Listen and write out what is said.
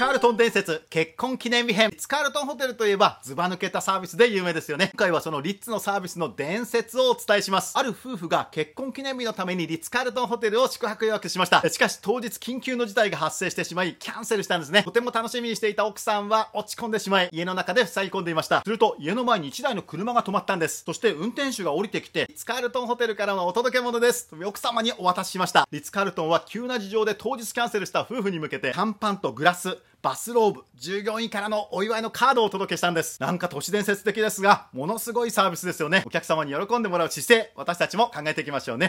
カールトン伝説結婚記念日編。リッツカールトンホテルといえばズバ抜けたサービスで有名ですよね。今回はそのリッツのサービスの伝説をお伝えします。ある夫婦が結婚記念日のためにリッツカールトンホテルを宿泊予約しました。しかし当日緊急の事態が発生してしまいキャンセルしたんですね。とても楽しみにしていた奥さんは落ち込んでしまい家の中で塞ぎ込んでいました。すると家の前に1台の車が止まったんです。そして運転手が降りてきてリッツカールトンホテルからのお届け物です。と奥様にお渡ししました。リッツカールトンは急な事情で当日キャンセルした夫婦に向けて乾パンとグラスバスローブ従業員からのお祝いのカードをお届けしたんです。なんか都市伝説的ですがものすごいサービスですよね。お客様に喜んでもらう姿勢私たちも考えていきましょうね。